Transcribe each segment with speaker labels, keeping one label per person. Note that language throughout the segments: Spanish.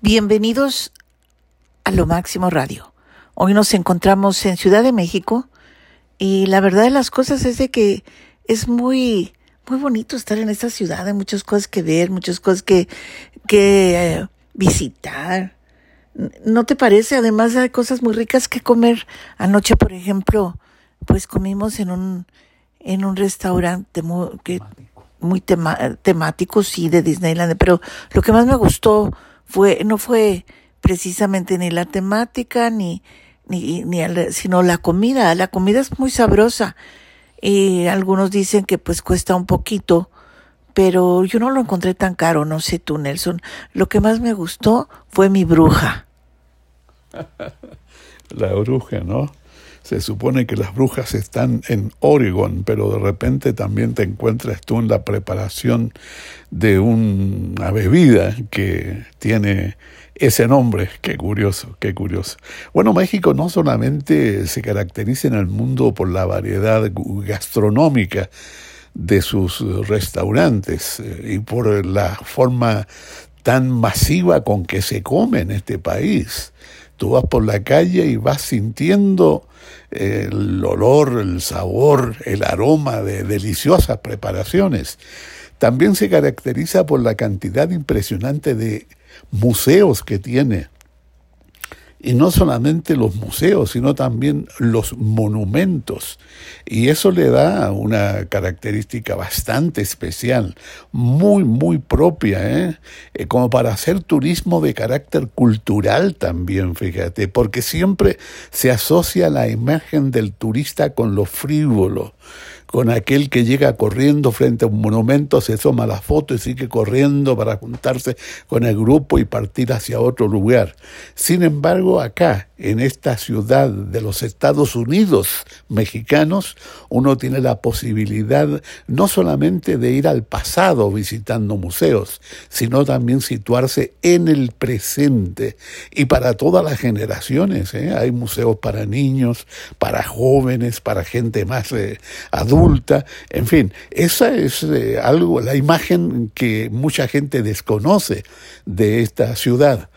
Speaker 1: Bienvenidos a Lo Máximo Radio. Hoy nos encontramos en Ciudad de México y la verdad de las cosas es de que es muy, muy bonito estar en esta ciudad. Hay muchas cosas que ver, muchas cosas que, que eh, visitar. ¿No te parece? Además hay cosas muy ricas que comer. Anoche, por ejemplo, pues comimos en un, en un restaurante muy, que, muy temático, sí, de Disneyland, pero lo que más me gustó fue, no fue precisamente ni la temática ni, ni, ni sino la comida. La comida es muy sabrosa y algunos dicen que pues cuesta un poquito, pero yo no lo encontré tan caro, no sé tú, Nelson. Lo que más me gustó fue mi bruja.
Speaker 2: la bruja, ¿no? Se supone que las brujas están en Oregon, pero de repente también te encuentras tú en la preparación de una bebida que tiene ese nombre. Qué curioso, qué curioso. Bueno, México no solamente se caracteriza en el mundo por la variedad gastronómica, de sus restaurantes eh, y por la forma tan masiva con que se come en este país. Tú vas por la calle y vas sintiendo el olor, el sabor, el aroma de deliciosas preparaciones. También se caracteriza por la cantidad impresionante de museos que tiene y no solamente los museos, sino también los monumentos. Y eso le da una característica bastante especial, muy, muy propia, ¿eh? eh como para hacer turismo de carácter cultural también, fíjate, porque siempre se asocia la imagen del turista con lo frívolo con aquel que llega corriendo frente a un monumento, se toma la foto y sigue corriendo para juntarse con el grupo y partir hacia otro lugar. Sin embargo, acá, en esta ciudad de los Estados Unidos mexicanos, uno tiene la posibilidad no solamente de ir al pasado visitando museos, sino también situarse en el presente y para todas las generaciones. ¿eh? Hay museos para niños, para jóvenes, para gente más eh, adulta en fin, esa es eh, algo, la imagen que mucha gente desconoce de esta ciudad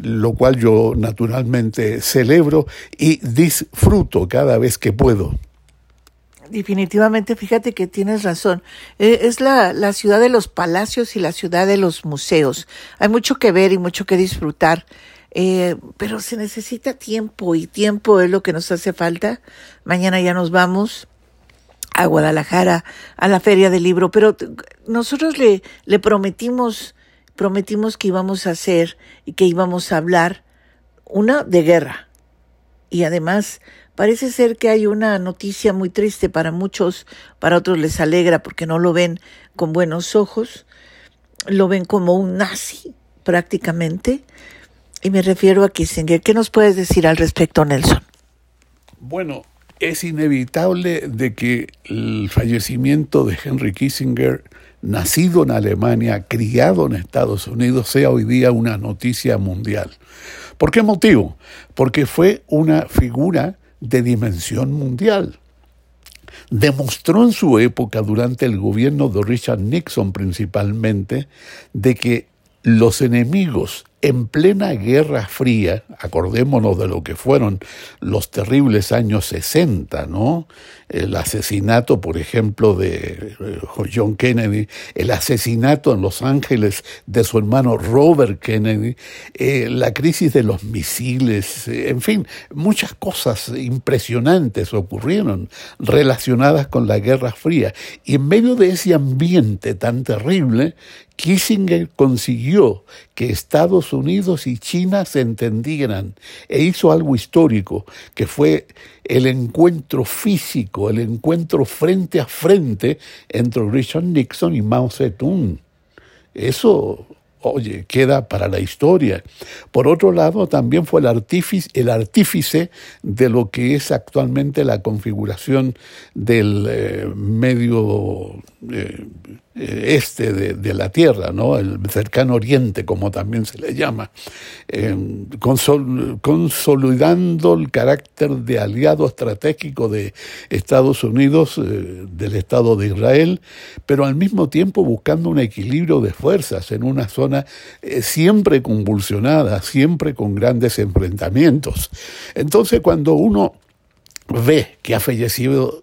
Speaker 2: lo cual yo naturalmente celebro y disfruto cada vez que puedo.
Speaker 1: Definitivamente, fíjate que tienes razón. Eh, es la, la, ciudad de los palacios y la ciudad de los museos. Hay mucho que ver y mucho que disfrutar, eh, pero se necesita tiempo y tiempo es lo que nos hace falta. Mañana ya nos vamos a Guadalajara, a la feria del libro, pero nosotros le, le prometimos, prometimos que íbamos a hacer y que íbamos a hablar una de guerra. Y además, parece ser que hay una noticia muy triste para muchos, para otros les alegra porque no lo ven con buenos ojos, lo ven como un nazi prácticamente. Y me refiero a Kissinger. ¿Qué nos puedes decir al respecto, Nelson?
Speaker 2: Bueno, es inevitable de que el fallecimiento de Henry Kissinger, nacido en Alemania, criado en Estados Unidos, sea hoy día una noticia mundial. ¿Por qué motivo? Porque fue una figura de dimensión mundial. Demostró en su época, durante el gobierno de Richard Nixon principalmente, de que los enemigos en plena Guerra Fría, acordémonos de lo que fueron los terribles años 60, ¿no? El asesinato, por ejemplo, de eh, John Kennedy, el asesinato en Los Ángeles de su hermano Robert Kennedy, eh, la crisis de los misiles, eh, en fin, muchas cosas impresionantes ocurrieron relacionadas con la Guerra Fría. Y en medio de ese ambiente tan terrible, Kissinger consiguió que Estados Unidos y China se entendieran e hizo algo histórico, que fue el encuentro físico, el encuentro frente a frente entre Richard Nixon y Mao Zedong. Eso oye, queda para la historia. Por otro lado, también fue el artífice, el artífice de lo que es actualmente la configuración del eh, medio, eh, este de, la Tierra, ¿no? el cercano Oriente, como también se le llama, eh, consolidando el carácter de aliado estratégico de Estados Unidos, eh, del Estado de Israel, pero al mismo tiempo buscando un equilibrio de fuerzas en una zona siempre convulsionada, siempre con grandes enfrentamientos. Entonces, cuando uno ve que ha fallecido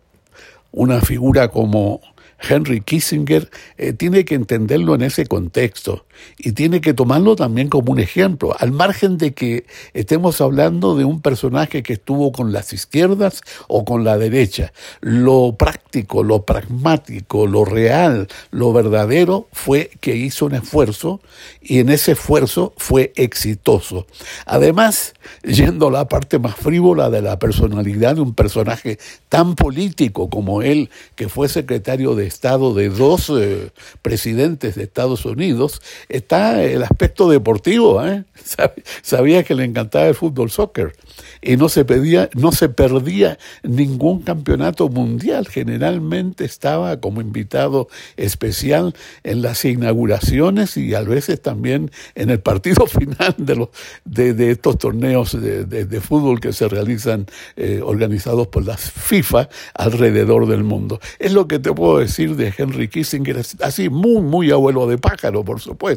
Speaker 2: una figura como Henry Kissinger eh, tiene que entenderlo en ese contexto y tiene que tomarlo también como un ejemplo, al margen de que estemos hablando de un personaje que estuvo con las izquierdas o con la derecha. Lo práctico, lo pragmático, lo real, lo verdadero fue que hizo un esfuerzo y en ese esfuerzo fue exitoso. Además, yendo a la parte más frívola de la personalidad de un personaje tan político como él, que fue secretario de Estado de dos eh, presidentes de Estados Unidos, está el aspecto deportivo. ¿eh? Sabía que le encantaba el fútbol soccer y no se, pedía, no se perdía ningún campeonato mundial. Generalmente estaba como invitado especial en las inauguraciones y a veces también en el partido final de, los, de, estos torneos de, fútbol que se realizan eh, organizados por la FIFA alrededor del mundo. Es lo que te puedo decir de Henry Kissinger, así muy, muy abuelo de pájaro, por supuesto,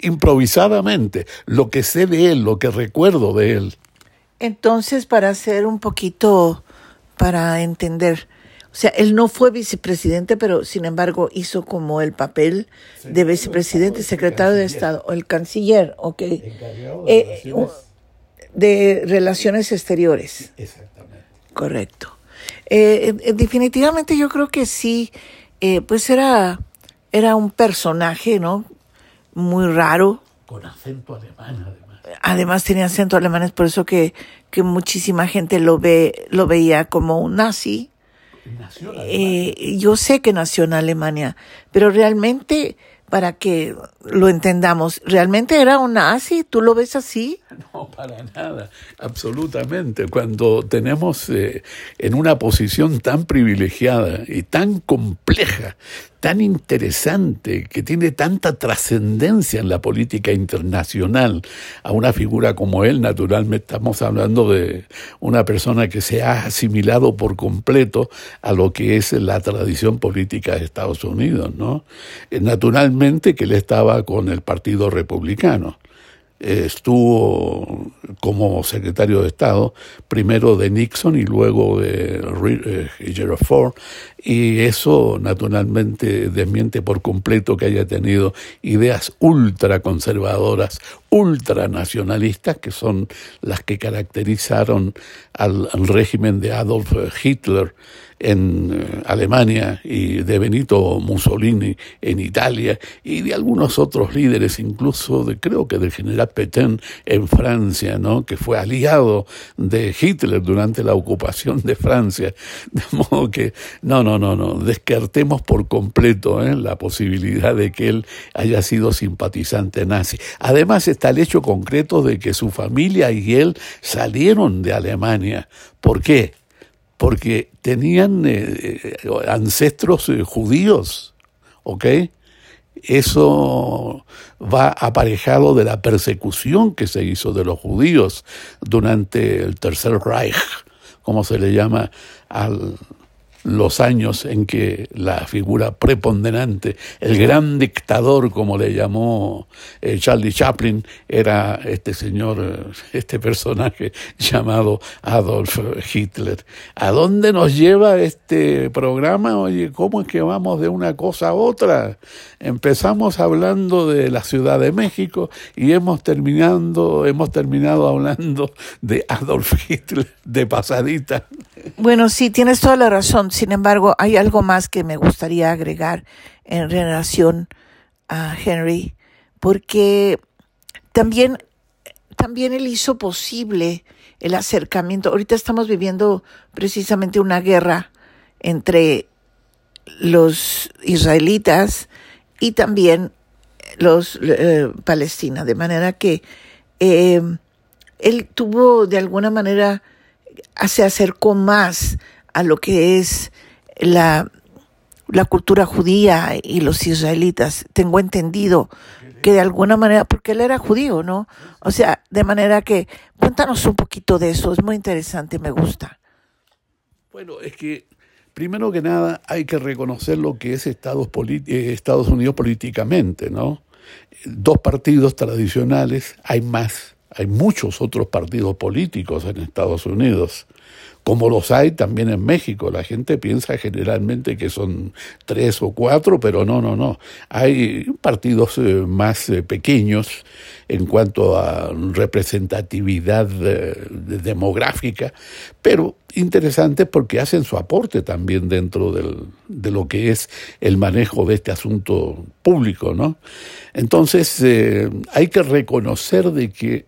Speaker 2: improvisadamente, lo que sé de él, lo que recuerdo de él.
Speaker 1: Entonces, para hacer un poquito, para entender, o sea, él no fue vicepresidente, pero sin embargo hizo como el papel de vicepresidente, secretario de Estado, o el canciller, ok. Eh, de relaciones exteriores. Exactamente. Correcto. Eh, eh, definitivamente yo creo que sí, pues era, era un personaje, ¿no? Muy raro.
Speaker 2: Con acento alemán, además
Speaker 1: además tenía acento alemán, es por eso que, que muchísima gente lo ve, lo veía como un nazi. Eh, yo sé que nació en Alemania, pero realmente, para que lo entendamos, ¿realmente era un nazi? ¿Tú lo ves así?
Speaker 2: No, para nada, absolutamente. Cuando tenemos eh, en una posición tan privilegiada y tan compleja tan interesante, que tiene tanta trascendencia en la política internacional, a una figura como él, naturalmente estamos hablando de una persona que se ha asimilado por completo a lo que es la tradición política de Estados Unidos, ¿no? Eh, naturalmente que él estaba con el Partido Republicano estuvo como secretario de Estado, primero de Nixon y luego de eh, Gerald Ford, y eso naturalmente desmiente por completo que haya tenido ideas ultraconservadoras, ultranacionalistas, que son las que caracterizaron al régimen de Adolf Hitler en eh, Alemania y de Benito Mussolini en Italia y de algunos otros líderes, incluso de creo que del general Petain en Francia, ¿no? que fue aliado de Hitler durante la ocupación de Francia. De modo que, no, no, no, no, descartemos por completo ¿eh? la posibilidad de que él haya sido simpatizante nazi. Además está el hecho concreto de que su familia y él salieron de Alemania. ¿Por qué? porque tenían eh, eh, ancestros eh, judíos, ¿ok? Eso va aparejado de la persecución que se hizo de los judíos durante el Tercer Reich, como se le llama al, los años en que la figura preponderante, el gran dictador, como le llamó eh, Charlie Chaplin, era este señor, eh, este personaje llamado Adolf Hitler. ¿A dónde nos lleva este programa? Oye, ¿cómo es que vamos de una cosa a otra? Empezamos hablando de la Ciudad de México y hemos terminado, hemos terminado hablando de Adolf Hitler de pasadita.
Speaker 1: Bueno, sí, tienes toda la razón. Sin embargo, hay algo más que me gustaría agregar en relación a Henry, porque también, también él hizo posible el acercamiento. Ahorita estamos viviendo precisamente una guerra entre los israelitas y también los eh, palestinos, de manera que eh, él tuvo de alguna manera se acercó más a lo que es la, la cultura judía y los israelitas. Tengo entendido que de alguna manera, porque él era judío, ¿no? O sea, de manera que cuéntanos un poquito de eso, es muy interesante, me gusta.
Speaker 2: Bueno, es que primero que nada hay que reconocer lo que es Estados, eh, Estados Unidos políticamente, ¿no? Dos partidos tradicionales, hay más, hay muchos otros partidos políticos en Estados Unidos como los hay también en México. La gente piensa generalmente que son tres o cuatro, pero no, no, no. Hay partidos eh, más eh, pequeños en cuanto a representatividad eh, demográfica, pero interesantes porque hacen su aporte también dentro de lo que es el manejo de este asunto público, ¿no? Entonces hay que reconocer de que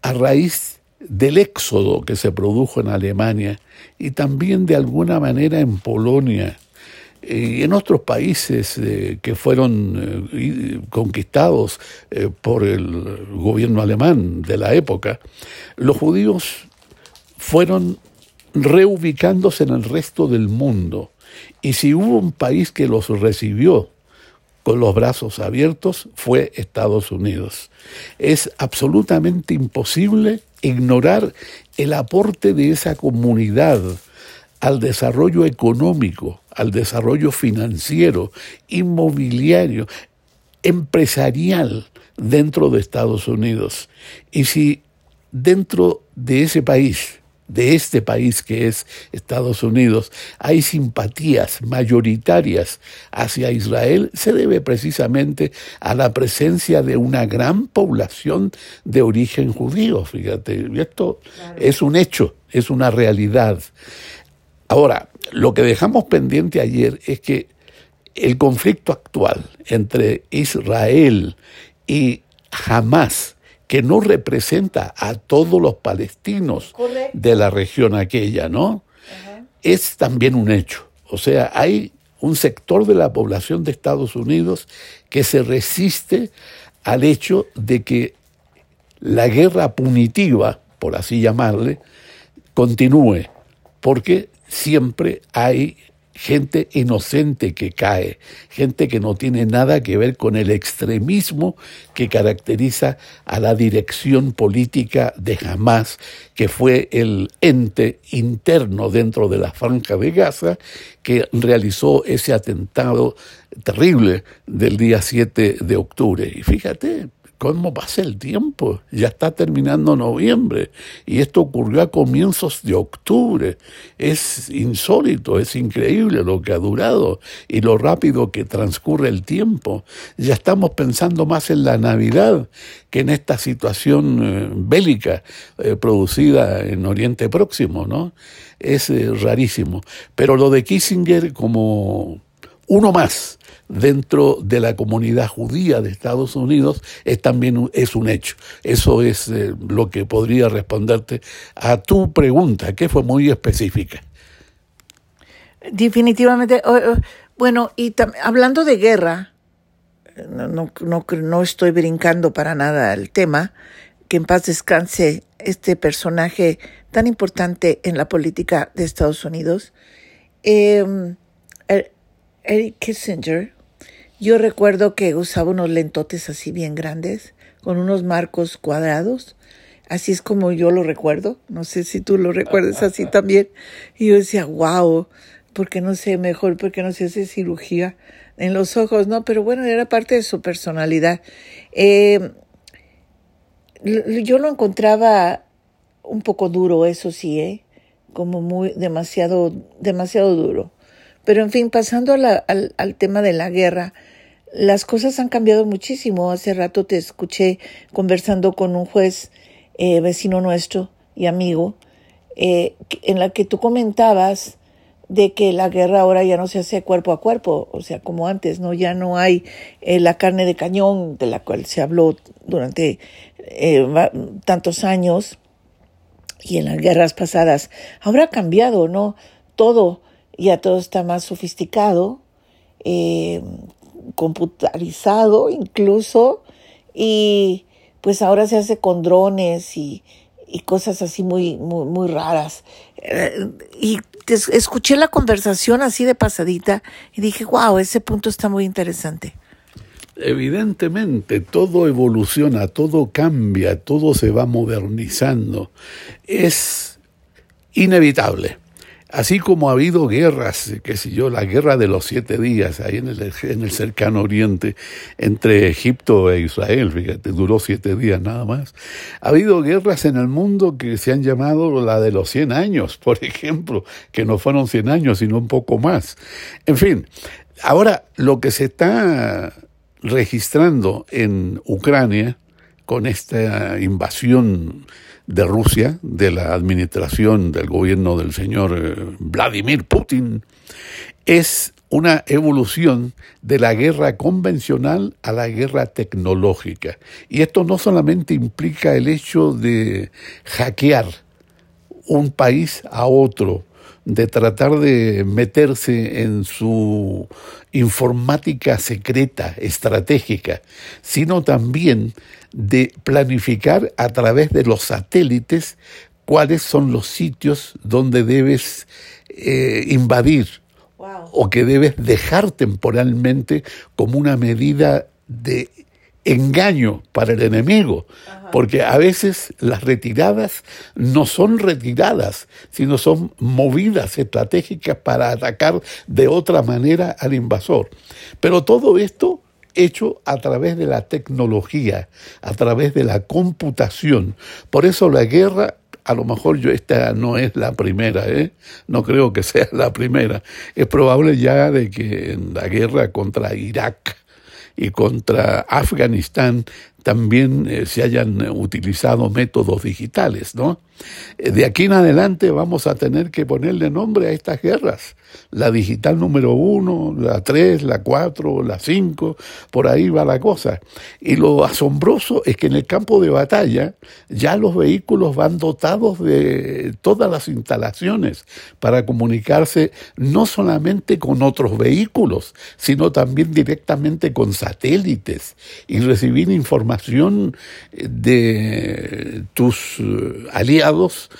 Speaker 2: a raíz del éxodo que se produjo en Alemania y también de alguna manera en Polonia y en otros países eh, que fueron eh, conquistados eh, por el gobierno alemán de la época, los judíos fueron reubicándose en el resto del mundo. Y si hubo un país que los recibió con los brazos abiertos, fue Estados Unidos. Es absolutamente imposible ignorar el aporte de esa comunidad al desarrollo económico, al desarrollo financiero, inmobiliario, empresarial dentro de Estados Unidos. Y si dentro de ese país de este país que es Estados Unidos, hay simpatías mayoritarias hacia Israel, se debe precisamente a la presencia de una gran población de origen judío, fíjate, esto es un hecho, es una realidad. Ahora, lo que dejamos pendiente ayer es que el conflicto actual entre Israel y Hamas, que no representa a todos los palestinos de la región aquella, ¿no? Es también un hecho. O sea, hay un sector de la población de Estados Unidos que se resiste al hecho de que la guerra punitiva, por así llamarle, continúe, porque siempre hay gente inocente que cae, gente que no tiene nada que ver con el extremismo que caracteriza a la dirección política de Hamas, que fue el ente interno dentro de la franja de Gaza que realizó ese atentado terrible del día 7 de octubre. Y fíjate, ¿Cómo pasa el tiempo? Ya está terminando noviembre y esto ocurrió a comienzos de octubre. Es insólito, es increíble lo que ha durado y lo rápido que transcurre el tiempo. Ya estamos pensando más en la Navidad que en esta situación eh, bélica eh, producida en Oriente Próximo, ¿no? Es eh, rarísimo. Pero lo de Kissinger como uno más dentro de la comunidad judía de Estados Unidos es también es un hecho. Eso es eh, lo que podría responderte a tu pregunta, que fue muy específica.
Speaker 1: Definitivamente. bueno, y hablando de guerra, no, no, no, estoy brincando para nada el tema, que en paz descanse este personaje tan importante en la política de Estados Unidos. Eh, Eric Kissinger, yo recuerdo que usaba unos lentotes así bien grandes, con unos marcos cuadrados. Así es como yo lo recuerdo. No sé si tú lo recuerdas así también. Y yo decía, wow, ¿por qué no sé mejor? ¿Por qué no se hace cirugía en los ojos? No, pero bueno, era parte de su personalidad. Eh, yo lo encontraba un poco duro, eso sí, ¿eh? Como muy, demasiado, demasiado duro. Pero en fin, pasando al, tema de la guerra, las cosas han cambiado muchísimo. Hace rato te escuché conversando con un juez eh, vecino nuestro y amigo, eh, en la que tú comentabas de que la guerra ahora ya no se hace cuerpo a cuerpo, o sea, como antes, ¿no? Ya no hay eh, la carne de cañón de la cual se habló durante tantos años y en las guerras pasadas. Ahora ha cambiado, ¿no? Todo, ya todo está más sofisticado computarizado incluso y pues ahora se hace con drones y, y cosas así muy, muy, muy raras. Eh, y escuché la conversación así de pasadita y dije, wow, ese punto está muy interesante.
Speaker 2: Evidentemente, todo evoluciona, todo cambia, todo se va modernizando. Es inevitable. Así como ha habido guerras, qué sé yo, la guerra de los siete días ahí en el, en el cercano oriente entre Egipto e Israel, fíjate, duró siete días nada más. Ha habido guerras en el mundo que se han llamado la de los cien años, por ejemplo, que no fueron cien años, sino un poco más. En fin, ahora lo que se está registrando en Ucrania con esta invasión de Rusia, de la administración del gobierno del señor eh, Vladimir Putin, es una evolución de la guerra convencional a la guerra tecnológica. Y esto no solamente implica el hecho de hackear un país a otro, de tratar de meterse en su informática secreta, estratégica, sino también de planificar a través de los satélites cuáles son los sitios donde debes eh, invadir o que debes dejar temporalmente como una medida de engaño para el enemigo, porque a veces las retiradas no son retiradas, sino son movidas estratégicas para atacar de otra manera al invasor. Pero todo esto hecho a través de la tecnología, a través de la computación. Por eso la guerra a lo mejor yo esta no es la primera, ¿eh? no creo que sea la primera. Es probable ya de que en la guerra contra Irak y contra Afganistán también eh, se hayan utilizado métodos digitales, ¿no? Eh, de aquí en adelante vamos a tener que ponerle nombre a estas guerras. La digital número uno, la tres, la cuatro, la cinco, por ahí va la cosa. Y lo asombroso es que en el campo de batalla ya los vehículos van dotados de todas las instalaciones para comunicarse no solamente con otros vehículos, sino también directamente con satélites y recibir información de tus eh, aliados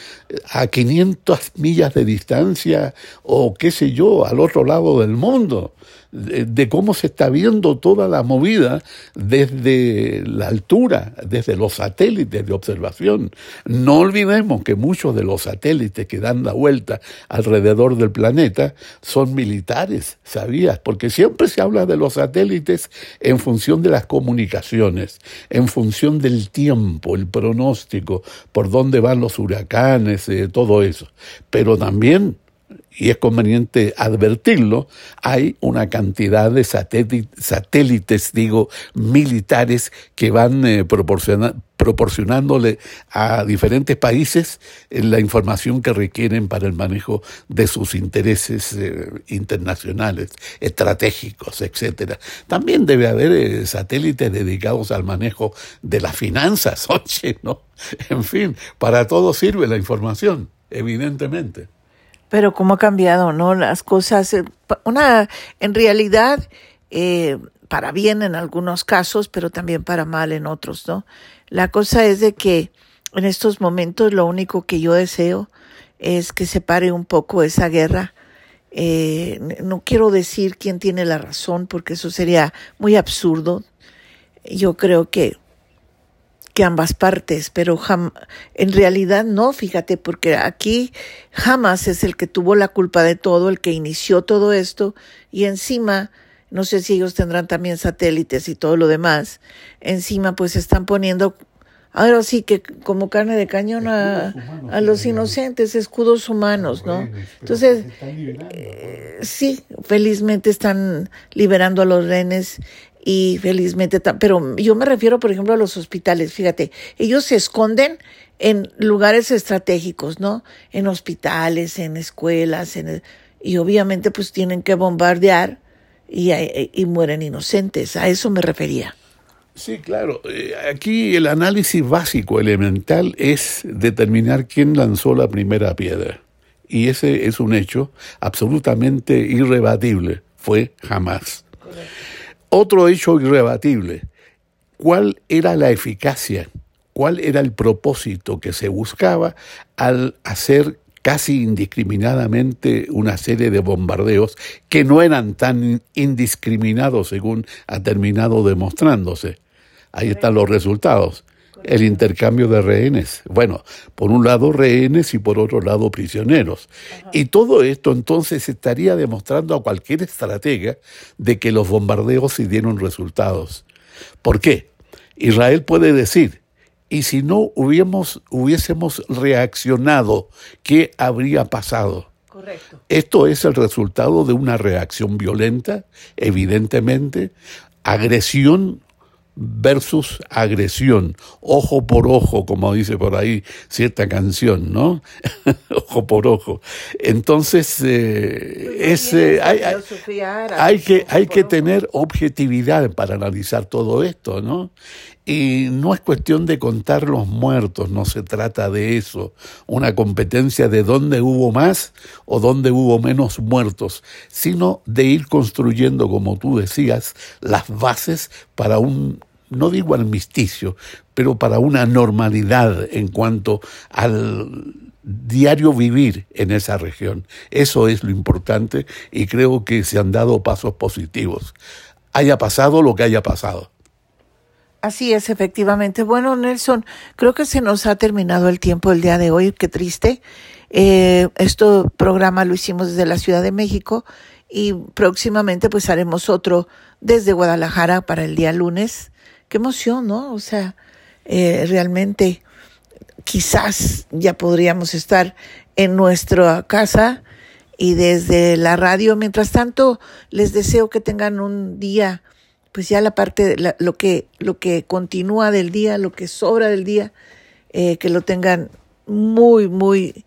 Speaker 2: a 500 millas de distancia o qué sé yo, al otro lado del mundo de, cómo se está viendo toda la movida desde la altura, desde los satélites de observación. No olvidemos que muchos de los satélites que dan la vuelta alrededor del planeta son militares, ¿sabías? Porque siempre se habla de los satélites en función de las comunicaciones, en función del tiempo, el pronóstico, por dónde van los huracanes, eh, todo eso. Pero también y es conveniente advertirlo, hay una cantidad de satélites, digo, militares que van eh, proporcionándole a diferentes países eh, la información que requieren para el manejo de sus intereses eh, internacionales, estratégicos, etcétera. También debe haber satélites dedicados al manejo de las finanzas, oye, ¿no? En fin, para todo sirve la información, evidentemente.
Speaker 1: Pero cómo ha cambiado, ¿no? Las cosas, eh, una, en realidad, eh, para bien en algunos casos, pero también para mal en otros, ¿no? La cosa es de que en estos momentos lo único que yo deseo es que se pare un poco esa guerra. Eh, no quiero decir quién tiene la razón, porque eso sería muy absurdo. Yo creo que que ambas partes, pero en realidad no, fíjate, porque aquí jamás es el que tuvo la culpa de todo, el que inició todo esto, y encima, no sé si ellos tendrán también satélites y todo lo demás, encima pues están poniendo, ahora sí que como carne de cañón a, a los inocentes, escudos humanos, ¿no? Entonces, eh, sí, felizmente están liberando a los renes y felizmente, pero yo me refiero, por ejemplo, a los hospitales, fíjate, ellos se esconden en lugares estratégicos, ¿no? En hospitales, en escuelas, en y obviamente pues tienen que bombardear y, y mueren inocentes, a eso me refería.
Speaker 2: Sí, claro. Eh, aquí el análisis básico, elemental, es determinar quién lanzó la primera piedra. Y ese es un hecho absolutamente irrebatible. Fue jamás. Otro hecho irrebatible, ¿cuál era la eficacia? ¿Cuál era el propósito que se buscaba al hacer casi indiscriminadamente una serie de bombardeos que no eran tan indiscriminados según ha terminado demostrándose. Ahí están los resultados. El intercambio de rehenes. Bueno, por un lado rehenes y por otro lado prisioneros. Y todo esto entonces estaría demostrando a cualquier estratega de que los bombardeos sí dieron resultados. ¿Por qué? Israel puede decir, y si no hubiésemos, hubiésemos reaccionado, ¿qué habría pasado? Correcto. Esto es el resultado de una reacción violenta, evidentemente, agresión versus agresión, ojo por ojo, como dice por ahí cierta canción, ¿no? ojo por ojo. Entonces, eh, eh hay, hay, que, hay que tener objetividad para analizar todo esto, ¿no? Y no es cuestión de contar los muertos, no se trata de eso, una competencia de dónde hubo más o dónde hubo menos muertos, sino de ir construyendo, como tú decías, las bases para un no digo armisticio, pero para una normalidad en cuanto al diario vivir en esa región. Eso es lo importante y creo que se han dado pasos positivos. Haya pasado lo que haya pasado.
Speaker 1: Así es, efectivamente. Bueno, Nelson, creo que se nos ha terminado el tiempo el día de hoy. Qué triste. Este programa lo hicimos desde la Ciudad de México y próximamente pues haremos otro desde Guadalajara para el día lunes qué emoción, ¿no? O sea, eh, realmente quizás ya podríamos estar en nuestra casa y desde la radio. Mientras tanto, les deseo que tengan un día, pues ya la parte, lo, que, lo que continúa del día, lo que sobra del día, eh, que lo tengan muy, muy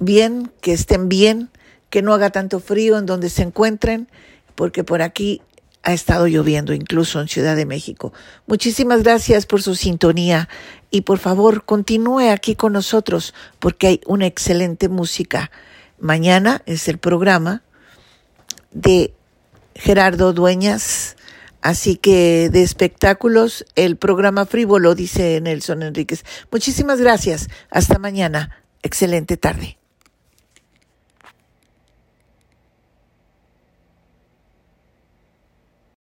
Speaker 1: bien, que estén bien, que no haga tanto frío en donde se encuentren, porque por aquí ha estado lloviendo incluso en Ciudad de México. Muchísimas gracias por su sintonía y por favor continúe aquí con nosotros porque hay una excelente música. Mañana es el programa de Gerardo Dueñas, así que de espectáculos, el programa frívolo, dice Nelson Enríquez. Muchísimas gracias. Hasta mañana. Excelente tarde.